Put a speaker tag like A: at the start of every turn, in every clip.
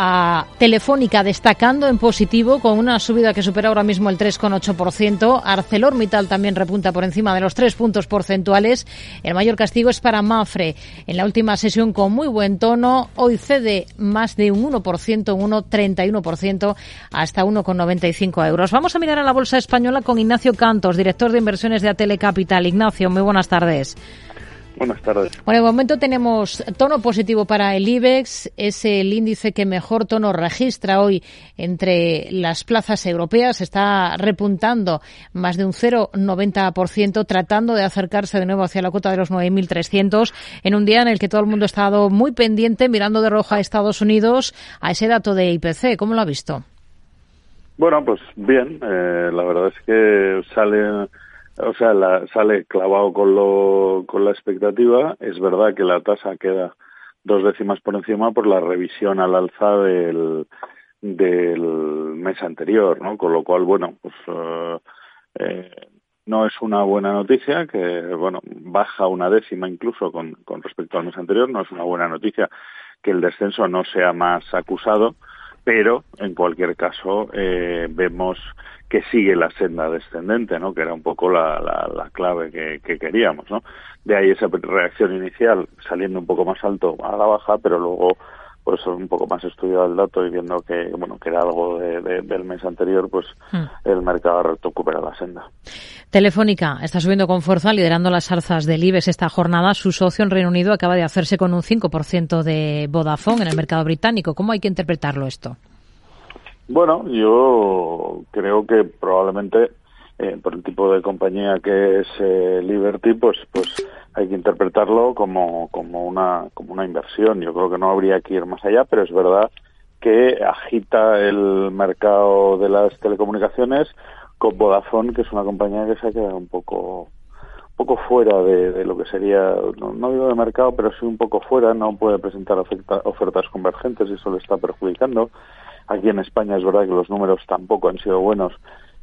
A: a Telefónica destacando en positivo con una subida que supera ahora mismo el 3,8%. ArcelorMittal también repunta por encima de los tres puntos porcentuales. El mayor castigo es para Mafre. En la última sesión con muy buen tono, hoy cede más de un 1%, un 1,31% hasta 1,95 euros. Vamos a mirar a la bolsa española con Ignacio Cantos, director de inversiones de Atele Capital. Ignacio, muy buenas tardes.
B: Buenas tardes.
A: Bueno, de momento tenemos tono positivo para el IBEX, es el índice que mejor tono registra hoy entre las plazas europeas, está repuntando más de un 0,90%, tratando de acercarse de nuevo hacia la cota de los 9.300 en un día en el que todo el mundo ha estado muy pendiente, mirando de rojo a Estados Unidos, a ese dato de IPC. ¿Cómo lo ha visto?
B: Bueno, pues bien, eh, la verdad es que sale o sea, la, sale clavado con, lo, con la expectativa. Es verdad que la tasa queda dos décimas por encima por la revisión al alza del, del mes anterior, ¿no? Con lo cual, bueno, pues eh, eh, no es una buena noticia que, bueno, baja una décima incluso con, con respecto al mes anterior. No es una buena noticia que el descenso no sea más acusado, pero en cualquier caso eh, vemos que sigue la senda descendente, ¿no? Que era un poco la, la, clave que, que, queríamos, ¿no? De ahí esa reacción inicial saliendo un poco más alto a la baja, pero luego pues un poco más estudiado el dato y viendo que bueno que era algo de, del mes anterior, pues hmm. el mercado recupera la senda.
A: Telefónica está subiendo con fuerza, liderando las alzas del IBEX esta jornada. Su socio en Reino Unido acaba de hacerse con un 5% de Vodafone en el mercado británico. ¿Cómo hay que interpretarlo esto?
B: Bueno, yo creo que probablemente eh, por el tipo de compañía que es eh, Liberty, pues pues hay que interpretarlo como como una como una inversión. Yo creo que no habría que ir más allá, pero es verdad que agita el mercado de las telecomunicaciones con Vodafone, que es una compañía que se ha quedado un poco poco fuera de, lo que sería, no, no, digo de mercado, pero sí un poco fuera, no puede presentar ofertas convergentes y eso le está perjudicando. Aquí en España es verdad que los números tampoco han sido buenos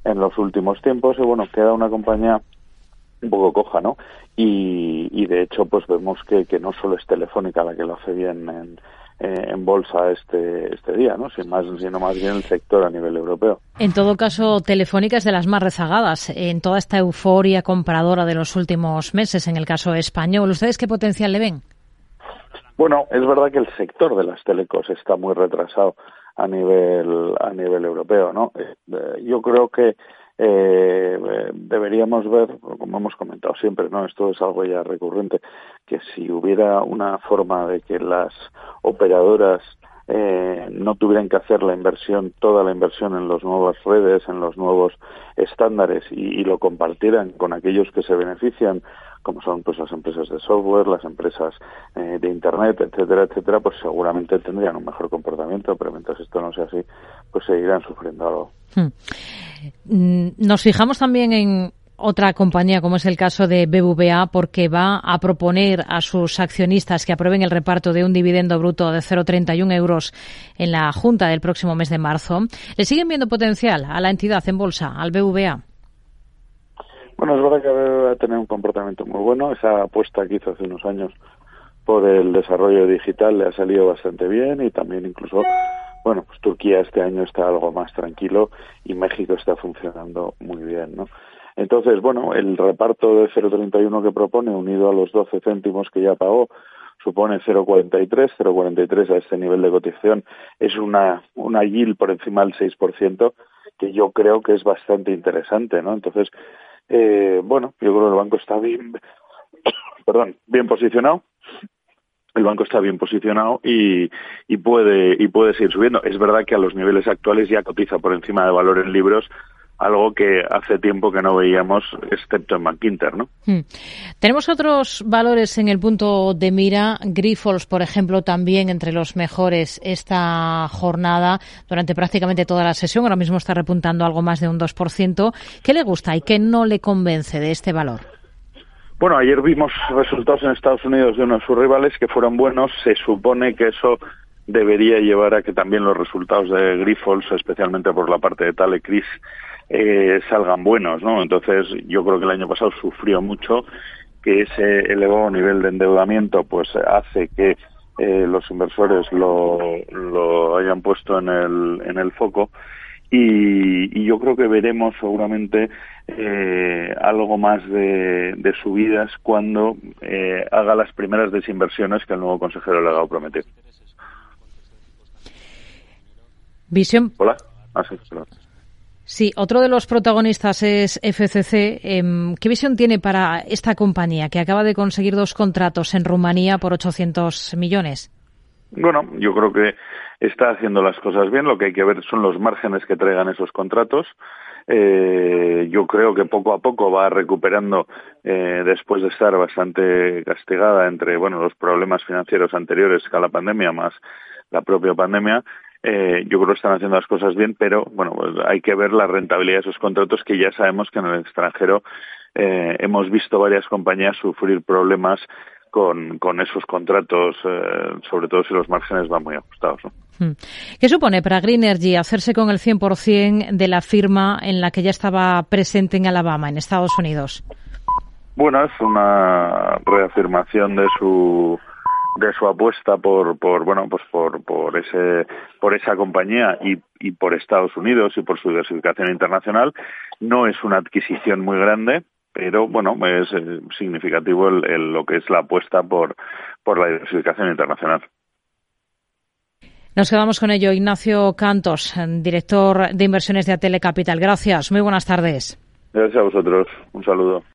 B: en los últimos tiempos y bueno, queda una compañía un poco coja, ¿no? Y, y de hecho, pues vemos que, que no solo es Telefónica la que lo hace bien en, eh, en bolsa este, este día, ¿no? Sin más, sino más bien el sector a nivel europeo.
A: En todo caso, Telefónica es de las más rezagadas en toda esta euforia compradora de los últimos meses, en el caso español. ¿Ustedes qué potencial le ven?
B: Bueno, es verdad que el sector de las telecos está muy retrasado a nivel a nivel europeo no eh, yo creo que eh, deberíamos ver como hemos comentado siempre no esto es algo ya recurrente que si hubiera una forma de que las operadoras eh, no tuvieran que hacer la inversión, toda la inversión en las nuevas redes, en los nuevos estándares y, lo compartieran con aquellos que se benefician, como son pues las empresas de software, las empresas eh, de internet, etcétera, etcétera, pues seguramente tendrían un mejor comportamiento, pero mientras esto no sea así, pues seguirán sufriendo algo. Hmm.
A: Mm, nos fijamos también en otra compañía, como es el caso de BBVA, porque va a proponer a sus accionistas que aprueben el reparto de un dividendo bruto de 0,31 euros en la Junta del próximo mes de marzo. ¿Le siguen viendo potencial a la entidad en bolsa, al BBVA?
B: Bueno, es verdad que va a tener un comportamiento muy bueno. Esa apuesta que hizo hace unos años por el desarrollo digital le ha salido bastante bien y también incluso bueno, pues Turquía este año está algo más tranquilo y México está funcionando muy bien, ¿no? Entonces, bueno, el reparto de 0,31 que propone, unido a los 12 céntimos que ya pagó, supone 0,43, 0,43 a este nivel de cotización es una, una yield por encima del 6%, que yo creo que es bastante interesante, ¿no? Entonces, eh, bueno, yo creo que el banco está bien, perdón, bien posicionado. El banco está bien posicionado y, y puede y puede seguir subiendo. Es verdad que a los niveles actuales ya cotiza por encima de valor en libros algo que hace tiempo que no veíamos, excepto en Bankinter, ¿no? Hmm.
A: Tenemos otros valores en el punto de mira. Grifols, por ejemplo, también entre los mejores esta jornada durante prácticamente toda la sesión. Ahora mismo está repuntando algo más de un 2%. ¿Qué le gusta y qué no le convence de este valor?
B: Bueno, ayer vimos resultados en Estados Unidos de uno de sus rivales que fueron buenos. Se supone que eso debería llevar a que también los resultados de Grifols, especialmente por la parte de Talecris, eh, salgan buenos, ¿no? Entonces, yo creo que el año pasado sufrió mucho, que ese elevado nivel de endeudamiento, pues hace que eh, los inversores lo, lo hayan puesto en el, en el foco. Y, yo creo que veremos seguramente eh, algo más de, subidas cuando eh, haga las primeras desinversiones que el nuevo consejero le ha prometido.
A: Visión.
B: Hola. Ah,
A: sí, otro de los protagonistas es FCC. Em, ¿Qué visión tiene para esta compañía que acaba de conseguir dos contratos en Rumanía por 800 millones?
B: Bueno, yo creo que está haciendo las cosas bien. Lo que hay que ver son los márgenes que traigan esos contratos. Eh, yo creo que poco a poco va recuperando eh, después de estar bastante castigada entre bueno los problemas financieros anteriores a la pandemia más la propia pandemia eh, yo creo que están haciendo las cosas bien, pero bueno, pues hay que ver la rentabilidad de esos contratos que ya sabemos que en el extranjero eh, hemos visto varias compañías sufrir problemas con, con esos contratos, eh, sobre todo si los márgenes van muy ajustados.
A: Hmm. ¿Qué supone para Green Energy hacerse con el 100% de la firma en la que ya estaba presente en Alabama, en Estados Unidos?
B: Bueno, es una reafirmación de su de su apuesta por, por bueno pues por, por ese por esa compañía y, y por Estados Unidos y por su diversificación internacional no es una adquisición muy grande pero bueno es eh, significativo el, lo que es la apuesta por por la diversificación internacional
A: nos quedamos con ello. Ignacio Cantos, director de inversiones de Atele Capital. Gracias. Muy buenas tardes.
B: Gracias a vosotros. Un saludo.